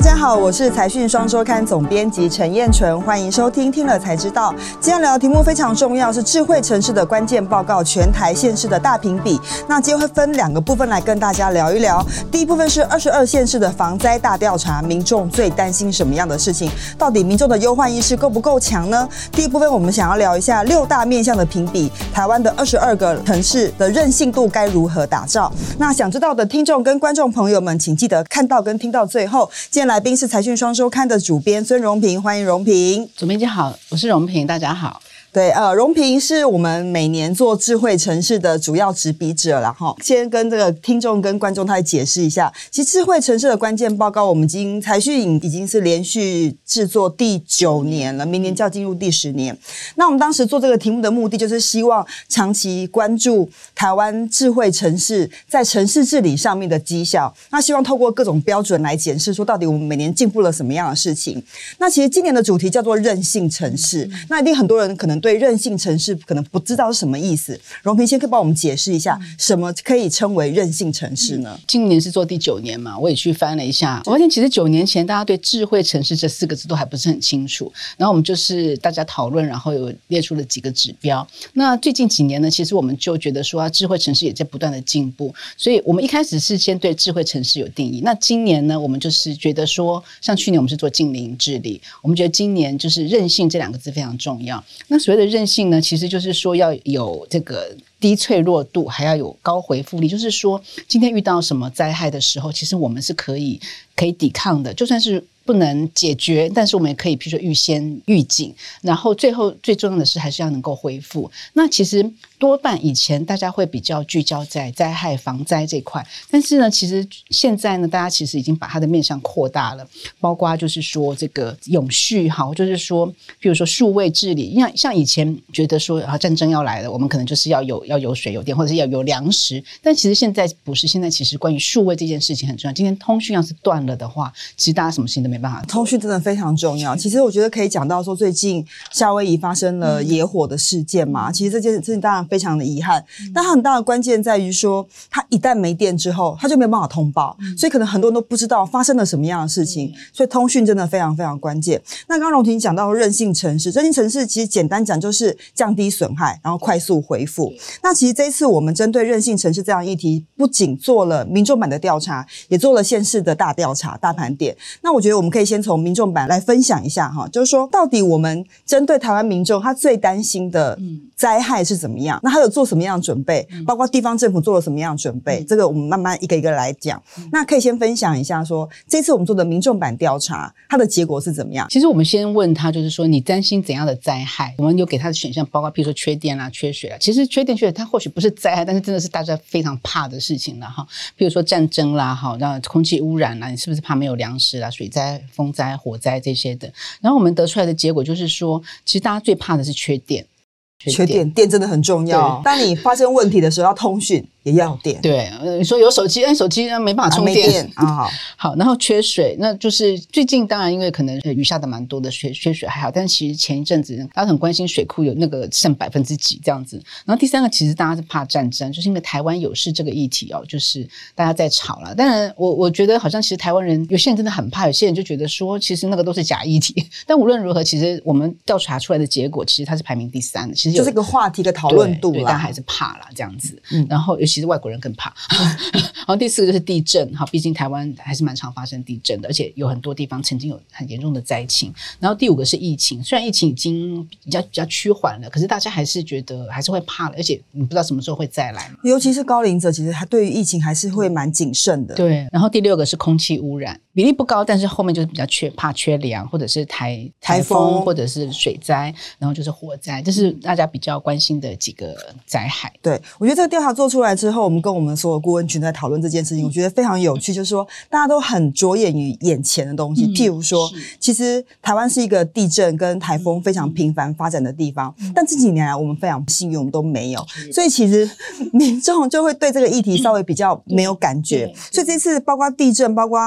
大家好，我是财讯双周刊总编辑陈燕纯，欢迎收听听了才知道。今天聊的题目非常重要，是智慧城市的关键报告，全台县市的大评比。那今天会分两个部分来跟大家聊一聊。第一部分是二十二县市的防灾大调查，民众最担心什么样的事情？到底民众的忧患意识够不够强呢？第一部分我们想要聊一下六大面向的评比，台湾的二十二个城市的韧性度该如何打造？那想知道的听众跟观众朋友们，请记得看到跟听到最后。今天来宾是财讯双周刊的主编孙荣平，欢迎荣平。主编你好，我是荣平，大家好。对，呃，荣平是我们每年做智慧城市的主要执笔者了哈。先跟这个听众跟观众他解释一下，其实智慧城市的关键报告，我们已经财讯已经是连续制作第九年了，明年就要进入第十年。那我们当时做这个题目的目的，就是希望长期关注台湾智慧城市在城市治理上面的绩效。那希望透过各种标准来检视，说到底我们每年进步了什么样的事情。那其实今年的主题叫做韧性城市，那一定很多人可能。对韧性城市可能不知道是什么意思，荣平先可以帮我们解释一下，什么可以称为韧性城市呢？今年是做第九年嘛，我也去翻了一下，我发现其实九年前大家对智慧城市这四个字都还不是很清楚，然后我们就是大家讨论，然后有列出了几个指标。那最近几年呢，其实我们就觉得说，智慧城市也在不断的进步，所以我们一开始是先对智慧城市有定义。那今年呢，我们就是觉得说，像去年我们是做近邻治理，我们觉得今年就是韧性这两个字非常重要。那所谓的任性呢，其实就是说要有这个低脆弱度，还要有高回复力。就是说，今天遇到什么灾害的时候，其实我们是可以可以抵抗的，就算是。不能解决，但是我们也可以，比如说预先预警，然后最后最重要的是还是要能够恢复。那其实多半以前大家会比较聚焦在灾害防灾这块，但是呢，其实现在呢，大家其实已经把它的面向扩大了，包括就是说这个永续，哈，就是说，譬如说数位治理，像像以前觉得说啊战争要来了，我们可能就是要有要有水有电，或者是要有粮食，但其实现在不是，现在其实关于数位这件事情很重要。今天通讯要是断了的话，其实大家什么事情都没有。通讯真的非常重要。其实我觉得可以讲到说，最近夏威夷发生了野火的事件嘛。其实这件事情当然非常的遗憾，但它很大的关键在于说，它一旦没电之后，它就没有办法通报，所以可能很多人都不知道发生了什么样的事情。所以通讯真的非常非常关键。那刚刚荣婷讲到韧性城市，韧性城市其实简单讲就是降低损害，然后快速回复。那其实这一次我们针对韧性城市这样议题，不仅做了民众版的调查，也做了县市的大调查、大盘点。那我觉得我们可以先从民众版来分享一下哈，就是说到底我们针对台湾民众他最担心的灾害是怎么样？那他有做什么样的准备？包括地方政府做了什么样的准备？这个我们慢慢一个一个来讲。那可以先分享一下说，这次我们做的民众版调查，它的结果是怎么样？其实我们先问他，就是说你担心怎样的灾害？我们有给他的选项，包括譬如说缺电啦、缺水啊。其实缺电、缺水，它或许不是灾害，但是真的是大家非常怕的事情了哈。譬如说战争啦，哈，那空气污染啦，你是不是怕没有粮食啦？水灾、风灾、火灾这些的。然后我们得出来的结果就是说，其实大家最怕的是缺电。缺电，电真的很重要。当你发生问题的时候，要通讯。也要电，对，你说有手机，但手机呢没办法充电啊。好，好，然后缺水，那就是最近当然因为可能雨下的蛮多的，缺缺水还好，但是其实前一阵子大家很关心水库有那个剩百分之几这样子。然后第三个其实大家是怕战争，就是因为台湾有事这个议题哦，就是大家在吵了。当然我我觉得好像其实台湾人有些人真的很怕，有些人就觉得说其实那个都是假议题。但无论如何，其实我们调查出来的结果，其实它是排名第三的。其实有就这个话题的讨论度，大家还是怕啦这样子。嗯，然后其实外国人更怕，然后第四个就是地震，哈，毕竟台湾还是蛮常发生地震的，而且有很多地方曾经有很严重的灾情。然后第五个是疫情，虽然疫情已经比较比较趋缓了，可是大家还是觉得还是会怕的，而且你不知道什么时候会再来。尤其是高龄者，其实他对于疫情还是会蛮谨慎的。对。然后第六个是空气污染，比例不高，但是后面就是比较缺怕缺粮，或者是台台风，或者是水灾，然后就是火灾，这是大家比较关心的几个灾害。对，我觉得这个调查做出来之后，我们跟我们所有顾问群在讨论这件事情，我觉得非常有趣。就是说，大家都很着眼于眼前的东西，譬如说，其实台湾是一个地震跟台风非常频繁发展的地方，但这几年来我们非常幸运，我们都没有，所以其实 民众就会对这个议题稍微比较没有感觉。所以这次包括地震，包括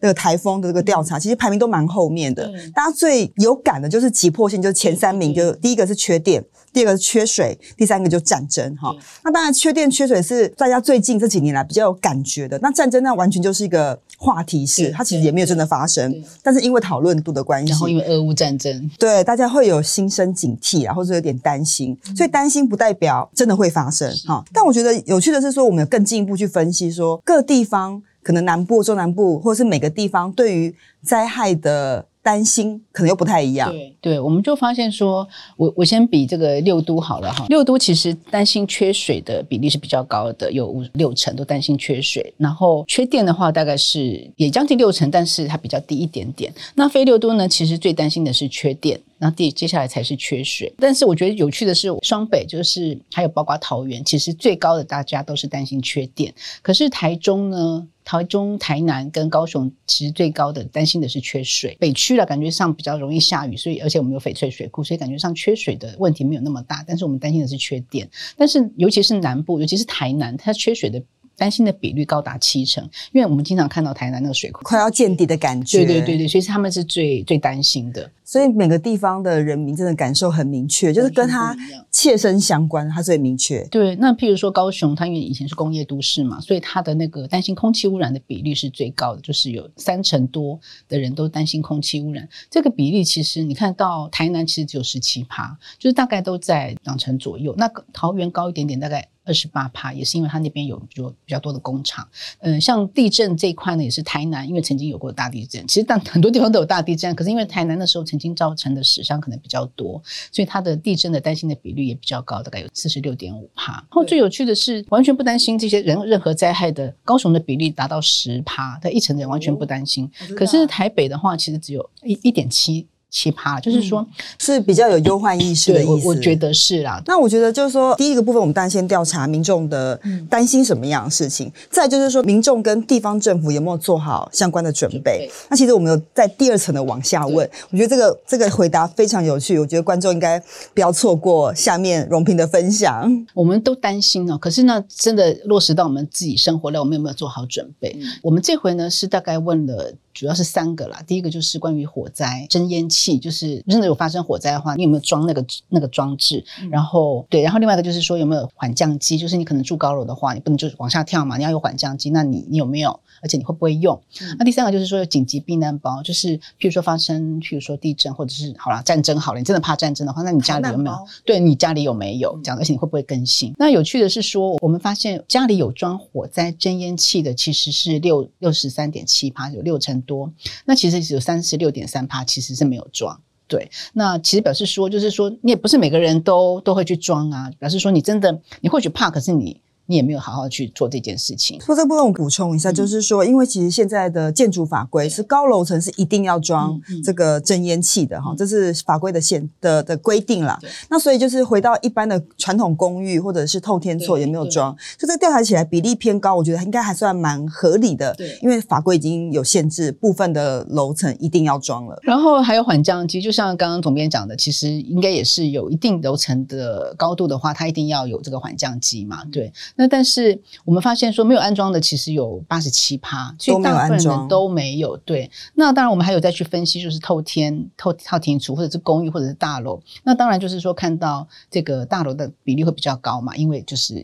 那个台风的这个调查，其实排名都蛮后面的。大家最有感的就是急迫性，就是前三名，就第一个是缺电，第二个是缺水，第三个就战争。哈，那当然缺电缺水是。是大家最近这几年来比较有感觉的。那战争那完全就是一个话题式，它其实也没有真的发生，但是因为讨论度的关系，然后因为俄乌战争，对大家会有心生警惕啊，或者有点担心。所以担心不代表真的会发生哈。但我觉得有趣的是说，我们有更进一步去分析说各地方。可能南部、中南部，或者是每个地方对于灾害的担心，可能又不太一样。对，对，我们就发现说，我我先比这个六都好了哈。六都其实担心缺水的比例是比较高的，有五六成都担心缺水。然后缺电的话，大概是也将近六成，但是它比较低一点点。那非六都呢，其实最担心的是缺电。那第接下来才是缺水，但是我觉得有趣的是，双北就是还有包括桃园，其实最高的大家都是担心缺电。可是台中呢，台中、台南跟高雄其实最高的担心的是缺水。北区了，感觉上比较容易下雨，所以而且我们有翡翠水库，所以感觉上缺水的问题没有那么大。但是我们担心的是缺电，但是尤其是南部，尤其是台南，它缺水的。担心的比率高达七成，因为我们经常看到台南那个水库快要见底的感觉。对对对对，所以他们是最最担心的。所以每个地方的人民真的感受很明确，就是跟他切身相关，他最明确。对，那譬如说高雄，它因为以前是工业都市嘛，所以它的那个担心空气污染的比率是最高的，就是有三成多的人都担心空气污染。这个比例其实你看到台南其实只有十七趴，就是大概都在两成左右。那桃园高一点点，大概。二十八趴，也是因为它那边有比较比较多的工厂。嗯，像地震这一块呢，也是台南，因为曾经有过大地震。其实但很多地方都有大地震，可是因为台南的时候曾经造成的死伤可能比较多，所以它的地震的担心的比率也比较高，大概有四十六点五趴。然后最有趣的是，完全不担心这些人任何灾害的高雄的比例达到十趴，它一成的人完全不担心。可是台北的话，其实只有一一点七。奇葩，就是说、嗯、是比较有忧患意识的意思。我，我觉得是啦。那我觉得就是说，第一个部分，我们当然先调查民众的担心什么样的事情，嗯、再就是说，民众跟地方政府有没有做好相关的准备。准备。那其实我们有在第二层的往下问，我觉得这个这个回答非常有趣。我觉得观众应该不要错过下面荣平的分享。我们都担心哦，可是呢，真的落实到我们自己生活了，我们有没有做好准备？嗯、我们这回呢是大概问了。主要是三个啦，第一个就是关于火灾真烟器，就是真的有发生火灾的话，你有没有装那个那个装置？嗯、然后对，然后另外一个就是说有没有缓降机，就是你可能住高楼的话，你不能就是往下跳嘛，你要有缓降机，那你你有没有？而且你会不会用？嗯、那第三个就是说有紧急避难包，就是譬如说发生譬如说地震或者是好了战争好了，你真的怕战争的话，那你家里有没有？对，你家里有没有这样？而且你会不会更新？那有趣的是说，我们发现家里有装火灾侦烟器的其实是六六十三点七趴，有六成。多，那其实只有三十六点三趴，其实是没有装。对，那其实表示说，就是说，你也不是每个人都都会去装啊。表示说，你真的，你或许怕，可是你。你也没有好好去做这件事情。说这部分我补充一下，嗯、就是说，因为其实现在的建筑法规是高楼层是一定要装这个侦烟器的哈，这是法规的限的的规定啦。那所以就是回到一般的传统公寓或者是透天厝也没有装，就这个调查起来比例偏高，我觉得应该还算蛮合理的。对，因为法规已经有限制，部分的楼层一定要装了。然后还有缓降机，就像刚刚总编讲的，其实应该也是有一定楼层的高度的话，它一定要有这个缓降机嘛。对。那但是我们发现说没有安装的其实有八十七趴，所以大部分人都没有。对，那当然我们还有再去分析，就是透天、透套天厝或者是公寓或者是大楼。那当然就是说看到这个大楼的比例会比较高嘛，因为就是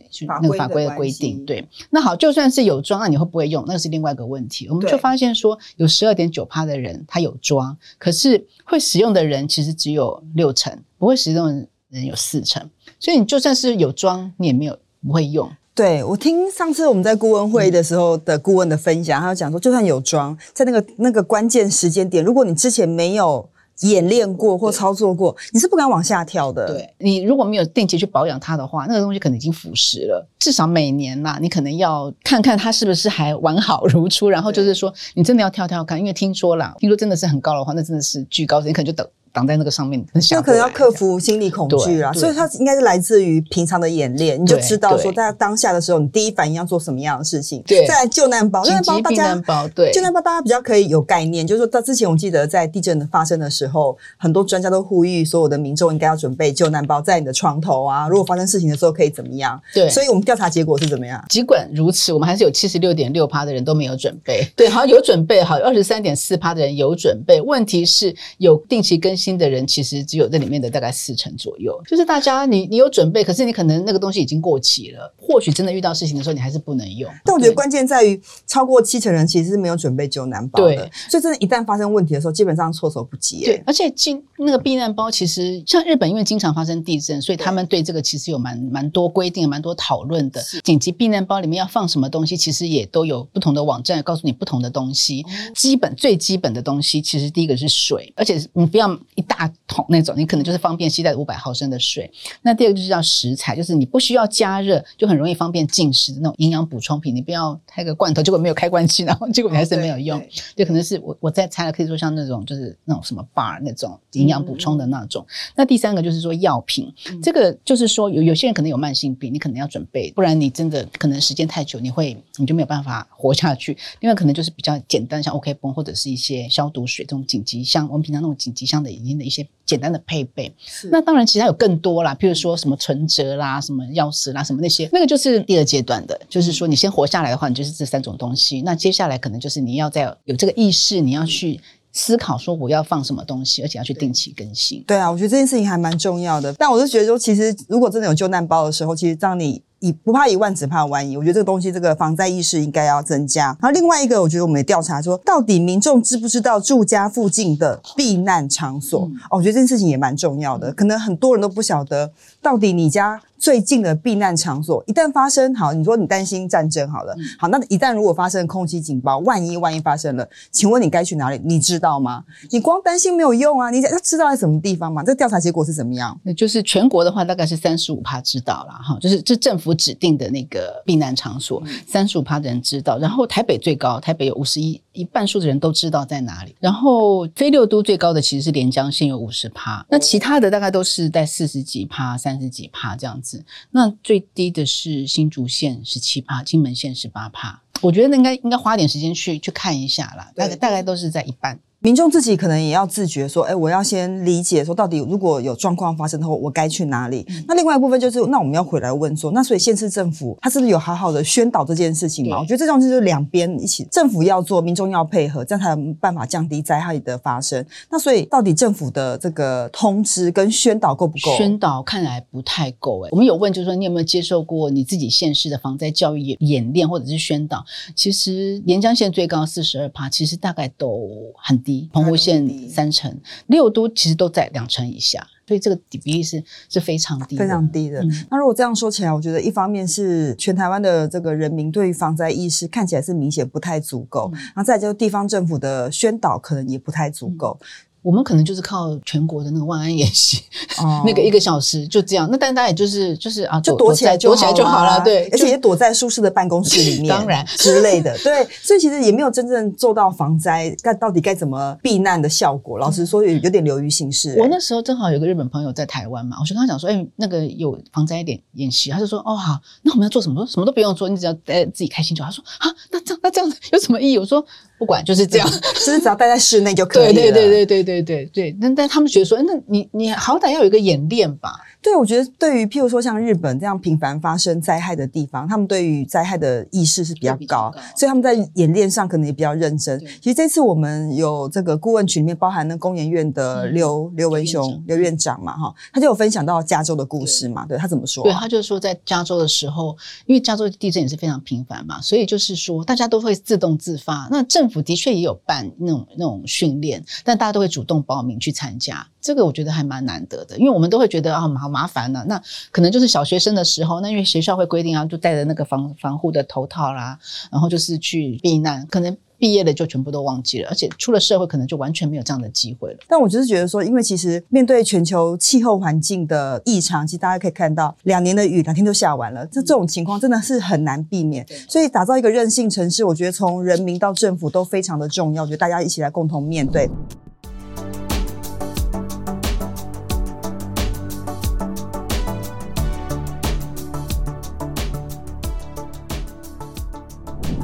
那个法规的规定。对，那好，就算是有装，那你会不会用？那是另外一个问题。我们就发现说有十二点九趴的人他有装，可是会使用的人其实只有六成，不会使用的人有四成。所以你就算是有装，你也没有不会用。对，我听上次我们在顾问会的时候的顾问的分享，他有讲说，就算有装，在那个那个关键时间点，如果你之前没有演练过或操作过，你是不敢往下跳的。对，你如果没有定期去保养它的话，那个东西可能已经腐蚀了。至少每年呐，你可能要看看它是不是还完好如初。然后就是说，你真的要跳跳看，因为听说啦，听说真的是很高的话，那真的是巨高，你可能就等。挡在那个上面，就可能要克服心理恐惧啊，所以它应该是来自于平常的演练，你就知道说在当下的时候，你第一反应要做什么样的事情。对，再来救难包，救难包大家，对，救难包大家比较可以有概念，就是说到之前我记得在地震发生的时候，很多专家都呼吁所有的民众应该要准备救难包在你的床头啊，如果发生事情的时候可以怎么样？对，所以我们调查结果是怎么样？尽管如此，我们还是有七十六点六趴的人都没有准备。对，好像有准备，好，二十三点四趴的人有准备。问题是有定期更新。心的人，其实只有这里面的大概四成左右。就是大家你你有准备，可是你可能那个东西已经过期了，或许真的遇到事情的时候，你还是不能用。但我觉得关键在于，超过七成人其实是没有准备救难包的，对所以真的，一旦发生问题的时候，基本上措手不及。对，而且进那个避难包，其实像日本，因为经常发生地震，所以他们对这个其实有蛮蛮多规定、蛮多讨论的。紧急避难包里面要放什么东西，其实也都有不同的网站告诉你不同的东西。基本最基本的东西，其实第一个是水，而且你不要一大桶那种，你可能就是方便携带五百毫升的水。那第二个就是叫食材，就是你不需要加热，就很容易方便进食的那种营养补充品。你不要开个罐头，结果没有开关器，然后结果你还是没有用。就可能是我我在猜了，可以说像那种就是那种什么 bar 那种营养补充的那种。嗯、那第三个就是说药品，嗯、这个就是说有有些人可能有慢性病，你可能要准备，不然你真的可能时间太久，你会你就没有办法活下去。另外可能就是比较简单，像 OK 绷或者是一些消毒水这种紧急箱，我们平常那种紧急箱的已经的一些简单的配备。那当然其他有更多啦，譬如说什么存折啦、什么钥匙啦、什么那些，那个就是第二阶段的，就是说你先活下来的话，你就是这三种东西。那接下来可能就是你要在有这个意识，你要去。思考说我要放什么东西，而且要去定期更新。对啊，我觉得这件事情还蛮重要的。但我是觉得说，其实如果真的有救难包的时候，其实当你。以不怕一万，只怕万一。我觉得这个东西，这个防灾意识应该要增加。然后另外一个，我觉得我们也调查说，到底民众知不知道住家附近的避难场所？嗯、哦，我觉得这件事情也蛮重要的。可能很多人都不晓得，到底你家最近的避难场所，一旦发生，好，你说你担心战争好了，嗯、好，那一旦如果发生空袭警报，万一万一发生了，请问你该去哪里？你知道吗？你光担心没有用啊，你要知道在什么地方嘛？这调查结果是怎么样？那就是全国的话，大概是三十五趴知道了哈，就是这政府。指定的那个避难场所，三十五趴的人知道。然后台北最高，台北有五十一，一半数的人都知道在哪里。然后非六都最高的其实是连江县有五十趴，那其他的大概都是在四十几趴、三十几趴这样子。那最低的是新竹县十七趴，金门县十八趴。我觉得应该应该花点时间去去看一下啦，大概大概都是在一半。民众自己可能也要自觉说，哎，我要先理解说，到底如果有状况发生的话，我该去哪里？嗯、那另外一部分就是，那我们要回来问说，那所以县市政府他是不是有好好的宣导这件事情嘛？我觉得这种就是两边一起，政府要做，民众要配合，这样才有办法降低灾害的发生。那所以到底政府的这个通知跟宣导够不够？宣导看来不太够哎。我们有问，就是说你有没有接受过你自己县市的防灾教育演练或者是宣导？其实连江县最高四十二趴，其实大概都很低。澎湖县三成，六都其实都在两成以下，所以这个比例是是非常低，非常低的。嗯、那如果这样说起来，我觉得一方面是全台湾的这个人民对于防灾意识看起来是明显不太足够，嗯、然后再就是地方政府的宣导可能也不太足够。嗯我们可能就是靠全国的那个万安演习，哦、那个一个小时就这样。那但大家也就是就是啊，就躲起来就好，躲起来就好了，对，而且也躲在舒适的办公室里面，当然之类的，对。所以其实也没有真正做到防灾，该到底该怎么避难的效果。老实说，有有点流于形式、欸。我那时候正好有个日本朋友在台湾嘛，我就跟他讲说，哎、欸，那个有防灾一点演习，他就说，哦好，那我们要做什么？什么都不用做，你只要待自己开心就好。他说啊，那这样那这样子有什么意义？我说。不管就是这样，就是只要待在室内就可以了。对对对对对对对对。但但他们觉得说，那你你好歹要有一个演练吧。对，我觉得对于譬如说像日本这样频繁发生灾害的地方，他们对于灾害的意识是比较高，较高所以他们在演练上可能也比较认真。其实这次我们有这个顾问群里面包含那工研院的刘刘、嗯、文雄刘院长嘛，哈，他就有分享到加州的故事嘛，对，对他怎么说、啊？对，他就是说在加州的时候，因为加州地震也是非常频繁嘛，所以就是说大家都会自动自发。那政府的确也有办那种那种训练，但大家都会主动报名去参加。这个我觉得还蛮难得的，因为我们都会觉得啊，好麻烦呢、啊。那可能就是小学生的时候，那因为学校会规定啊，就戴着那个防防护的头套啦，然后就是去避难。可能毕业了就全部都忘记了，而且出了社会可能就完全没有这样的机会了。但我就是觉得说，因为其实面对全球气候环境的异常，其实大家可以看到，两年的雨两天都下完了，这这种情况真的是很难避免。嗯、所以打造一个韧性城市，我觉得从人民到政府都非常的重要。我觉得大家一起来共同面对。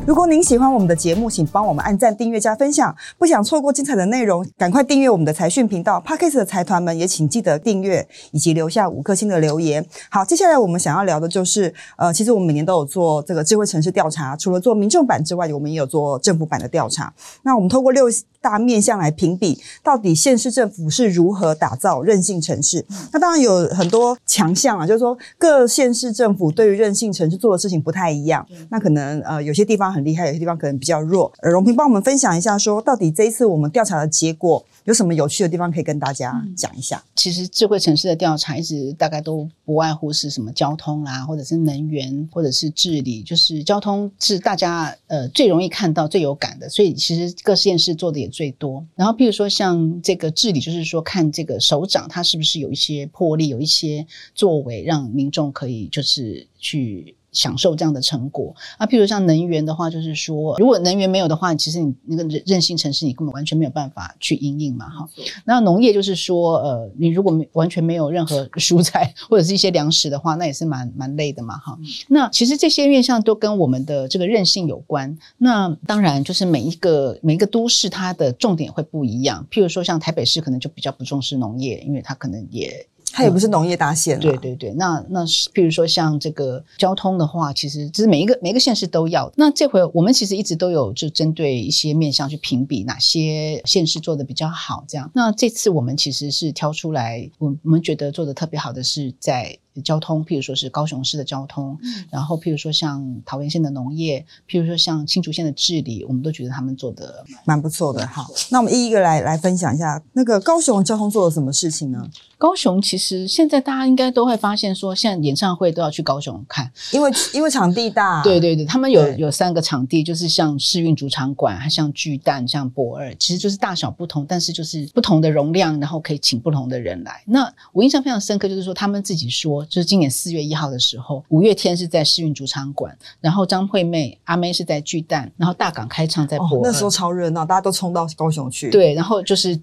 如果您喜欢我们的节目，请帮我们按赞、订阅、加分享。不想错过精彩的内容，赶快订阅我们的财讯频道。Parkes 的财团们也请记得订阅以及留下五颗星的留言。好，接下来我们想要聊的就是，呃，其实我们每年都有做这个智慧城市调查，除了做民众版之外，我们也有做政府版的调查。那我们透过六大面向来评比，到底县市政府是如何打造韧性城市？那当然有很多强项啊，就是说各县市政府对于韧性城市做的事情不太一样。那可能呃有些地方很厉害，有些地方可能比较弱。呃，荣平帮我们分享一下说，说到底这一次我们调查的结果。有什么有趣的地方可以跟大家讲一下？其实智慧城市的调查一直大概都不外乎是什么交通啦，或者是能源，或者是治理。就是交通是大家呃最容易看到、最有感的，所以其实各县市做的也最多。然后，譬如说像这个治理，就是说看这个首长他是不是有一些魄力，有一些作为，让民众可以就是去。享受这样的成果啊，譬如像能源的话，就是说，如果能源没有的话，其实你那个韧性城市你根本完全没有办法去因应嘛，哈。那农业就是说，呃，你如果没完全没有任何 蔬菜或者是一些粮食的话，那也是蛮蛮累的嘛，哈。那其实这些面向都跟我们的这个韧性有关。那当然就是每一个每一个都市它的重点会不一样。譬如说像台北市可能就比较不重视农业，因为它可能也。它也不是农业大县，对对对。那那譬如说像这个交通的话，其实就是每一个每一个县市都要。那这回我们其实一直都有就针对一些面向去评比哪些县市做的比较好，这样。那这次我们其实是挑出来，我我们觉得做的特别好的是在。交通，譬如说是高雄市的交通，嗯、然后譬如说像桃园县的农业，譬如说像新竹县的治理，我们都觉得他们做的蛮不错的。好，那我们一一个来来分享一下，那个高雄交通做了什么事情呢？高雄其实现在大家应该都会发现说，现在演唱会都要去高雄看，因为因为场地大。对对对，他们有有三个场地，就是像市运主场馆，还像巨蛋，像博二，其实就是大小不同，但是就是不同的容量，然后可以请不同的人来。那我印象非常深刻，就是说他们自己说。就是今年四月一号的时候，五月天是在世运主场馆，然后张惠妹阿妹是在巨蛋，然后大港开唱在驳二，那时候超热闹，大家都冲到高雄去。对，然后就是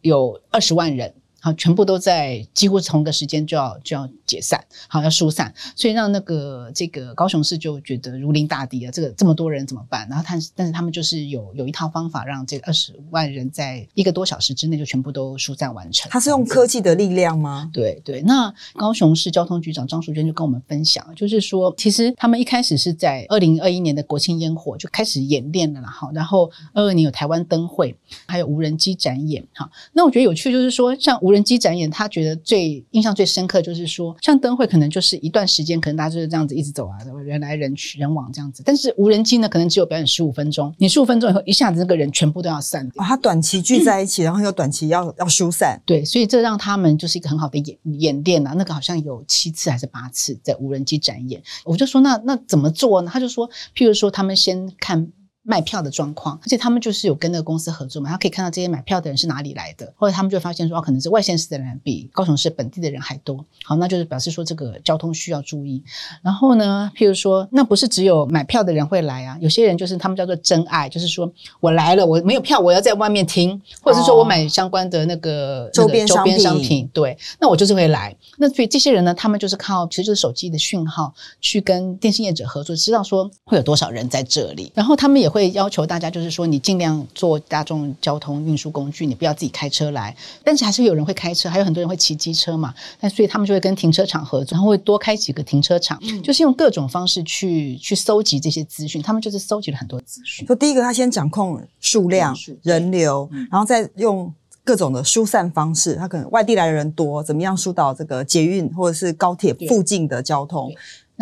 有二十万人。好，全部都在几乎同一个时间就要就要解散，好，要疏散，所以让那个这个高雄市就觉得如临大敌啊。这个这么多人怎么办？然后他但是他们就是有有一套方法，让这个二十万人在一个多小时之内就全部都疏散完成。他是用科技的力量吗？对对。那高雄市交通局长张淑娟就跟我们分享，就是说其实他们一开始是在二零二一年的国庆烟火就开始演练了啦，好，然后二二年有台湾灯会，还有无人机展演，哈，那我觉得有趣就是说像无无人机展演，他觉得最印象最深刻就是说，像灯会可能就是一段时间，可能大家就是这样子一直走啊，人来人去人往这样子。但是无人机呢，可能只有表演十五分钟，你十五分钟以后，一下子那个人全部都要散掉。哦，他短期聚在一起，嗯、然后又短期要要疏散。对，所以这让他们就是一个很好的演演练啊。那个好像有七次还是八次在无人机展演，我就说那那怎么做呢？他就说，譬如说他们先看。卖票的状况，而且他们就是有跟那个公司合作嘛，他可以看到这些买票的人是哪里来的，或者他们就发现说，哦，可能是外县市的人比高雄市本地的人还多，好，那就是表示说这个交通需要注意。然后呢，譬如说，那不是只有买票的人会来啊，有些人就是他们叫做真爱，就是说我来了，我没有票，我要在外面听，或者是说我买相关的那个周边周边商品，对，那我就是会来。那所以这些人呢，他们就是靠其实就是手机的讯号去跟电信业者合作，知道说会有多少人在这里，然后他们也。会要求大家，就是说你尽量坐大众交通运输工具，你不要自己开车来。但是还是有人会开车，还有很多人会骑机车嘛。但所以他们就会跟停车场合作，然后会多开几个停车场，嗯、就是用各种方式去去搜集这些资讯。他们就是搜集了很多资讯。说第一个，他先掌控数量、人流，然后再用各种的疏散方式。他可能外地来的人多，怎么样疏导这个捷运或者是高铁附近的交通。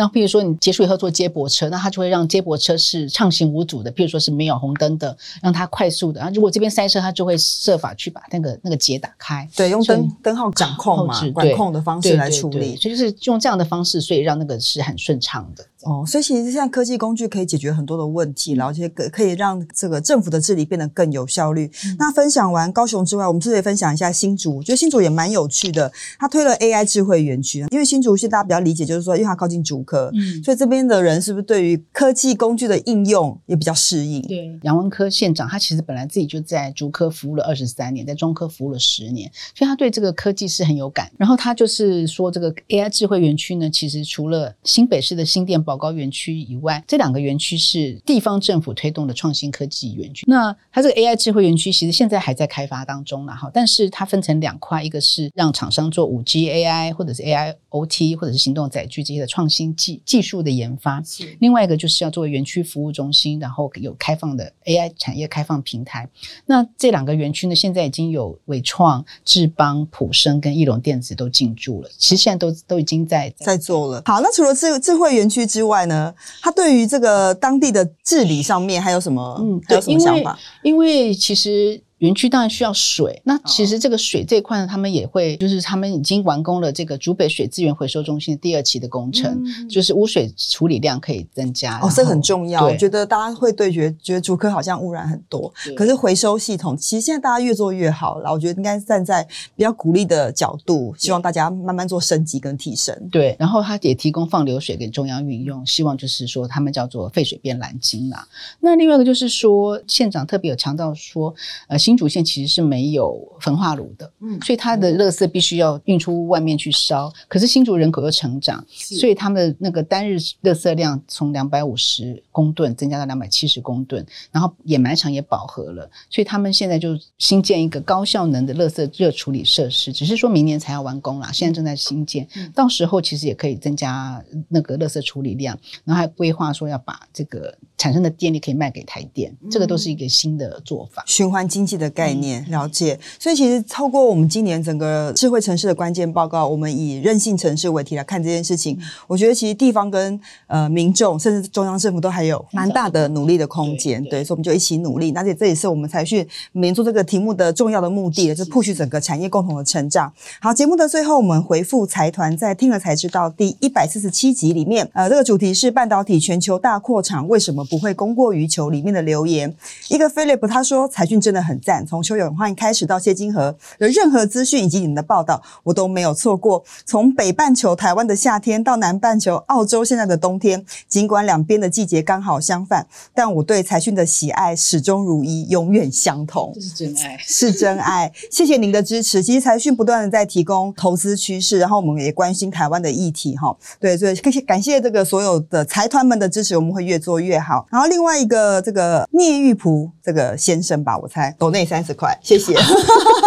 那譬如说你结束以后坐接驳车，那他就会让接驳车是畅行无阻的。譬如说是没有红灯的，让它快速的。然后如果这边塞车，他就会设法去把那个那个结打开。对，用灯灯号掌控嘛，管控的方式来处理。所以就是用这样的方式，所以让那个是很顺畅的。哦，所以其实现在科技工具可以解决很多的问题，然后这些可可以让这个政府的治理变得更有效率。嗯、那分享完高雄之外，我们是不是也分享一下新竹？我觉得新竹也蛮有趣的，他推了 AI 智慧园区。因为新竹县大家比较理解，就是说因为它靠近竹科，嗯，所以这边的人是不是对于科技工具的应用也比较适应？对，杨文科县长他其实本来自己就在竹科服务了二十三年，在中科服务了十年，所以他对这个科技是很有感。然后他就是说，这个 AI 智慧园区呢，其实除了新北市的新店。宝高园区以外，这两个园区是地方政府推动的创新科技园区。那它这个 AI 智慧园区其实现在还在开发当中了哈，但是它分成两块，一个是让厂商做五 G AI 或者是 AI OT 或者是行动载具这些的创新技技术的研发，是另外一个就是要作为园区服务中心，然后有开放的 AI 产业开放平台。那这两个园区呢，现在已经有伟创、智邦、普生跟翼龙电子都进驻了，其实现在都都已经在在做了。好，那除了智智慧园区之外呢，他对于这个当地的治理上面还有什么？嗯，还有什么想法？因为其实。园区当然需要水，那其实这个水这一块呢，他们也会，就是他们已经完工了这个竹北水资源回收中心的第二期的工程，嗯、就是污水处理量可以增加。哦，这很重要。我觉得大家会对觉觉得竹科好像污染很多，可是回收系统其实现在大家越做越好了。我觉得应该站在比较鼓励的角度，希望大家慢慢做升级跟提升。对，然后他也提供放流水给中央运用，希望就是说他们叫做废水变蓝金啦。那另外一个就是说，县长特别有强调说，呃。新竹县其实是没有焚化炉的，嗯，所以它的垃圾必须要运出外面去烧。可是新竹人口又成长，是所以他们的那个单日垃圾量从两百五十公吨增加到两百七十公吨，然后掩埋场也饱和了，所以他们现在就新建一个高效能的垃圾热处理设施，只是说明年才要完工啦，现在正在新建，嗯、到时候其实也可以增加那个垃圾处理量，然后还规划说要把这个产生的电力可以卖给台电，嗯、这个都是一个新的做法，循环经济。的概念了解，所以其实透过我们今年整个智慧城市的关键报告，我们以韧性城市为题来看这件事情，我觉得其实地方跟呃民众甚至中央政府都还有蛮大的努力的空间，对，所以我们就一起努力。而且这也是我们财讯每年做这个题目的重要的目的，就是 push 整个产业共同的成长。好，节目的最后，我们回复财团在听了才知道第一百四十七集里面，呃，这个主题是半导体全球大扩厂为什么不会供过于求里面的留言。一个 Philip 他说财讯真的很赞。从邱永焕开始到谢金河的任何资讯以及你们的报道，我都没有错过。从北半球台湾的夏天到南半球澳洲现在的冬天，尽管两边的季节刚好相反，但我对财讯的喜爱始终如一，永远相同。这是真爱，是真爱。谢谢您的支持。其实财讯不断的在提供投资趋势，然后我们也关心台湾的议题。哈，对，所以感谢感谢这个所有的财团们的支持，我们会越做越好。然后另外一个这个聂玉璞这个先生吧，我猜斗内三十块，谢谢。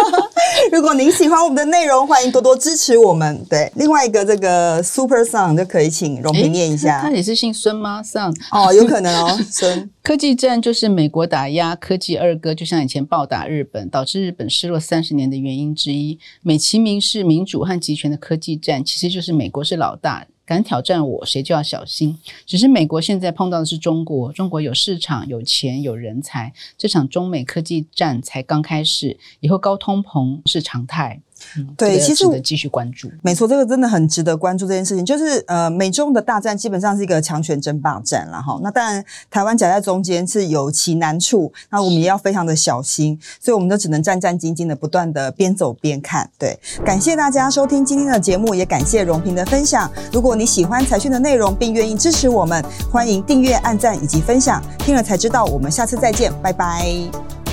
如果您喜欢我们的内容，欢迎多多支持我们。对，另外一个这个 Super Song 就可以请荣平念一下。他也是姓孙吗？Song 哦，有可能哦，孙。科技战就是美国打压科技二哥，就像以前暴打日本，导致日本失落三十年的原因之一。美其名是民主和集权的科技战，其实就是美国是老大。敢挑战我，谁就要小心。只是美国现在碰到的是中国，中国有市场、有钱、有人才。这场中美科技战才刚开始，以后高通膨是常态。嗯、对，其实值得继续关注。没错，这个真的很值得关注。这件事情就是，呃，美中的大战基本上是一个强权争霸战了哈。那当然，台湾夹在中间是有其难处，那我们也要非常的小心。所以，我们都只能战战兢兢的，不断的边走边看。对，感谢大家收听今天的节目，也感谢荣平的分享。如果你喜欢财讯的内容，并愿意支持我们，欢迎订阅、按赞以及分享。听了才知道，我们下次再见，拜拜。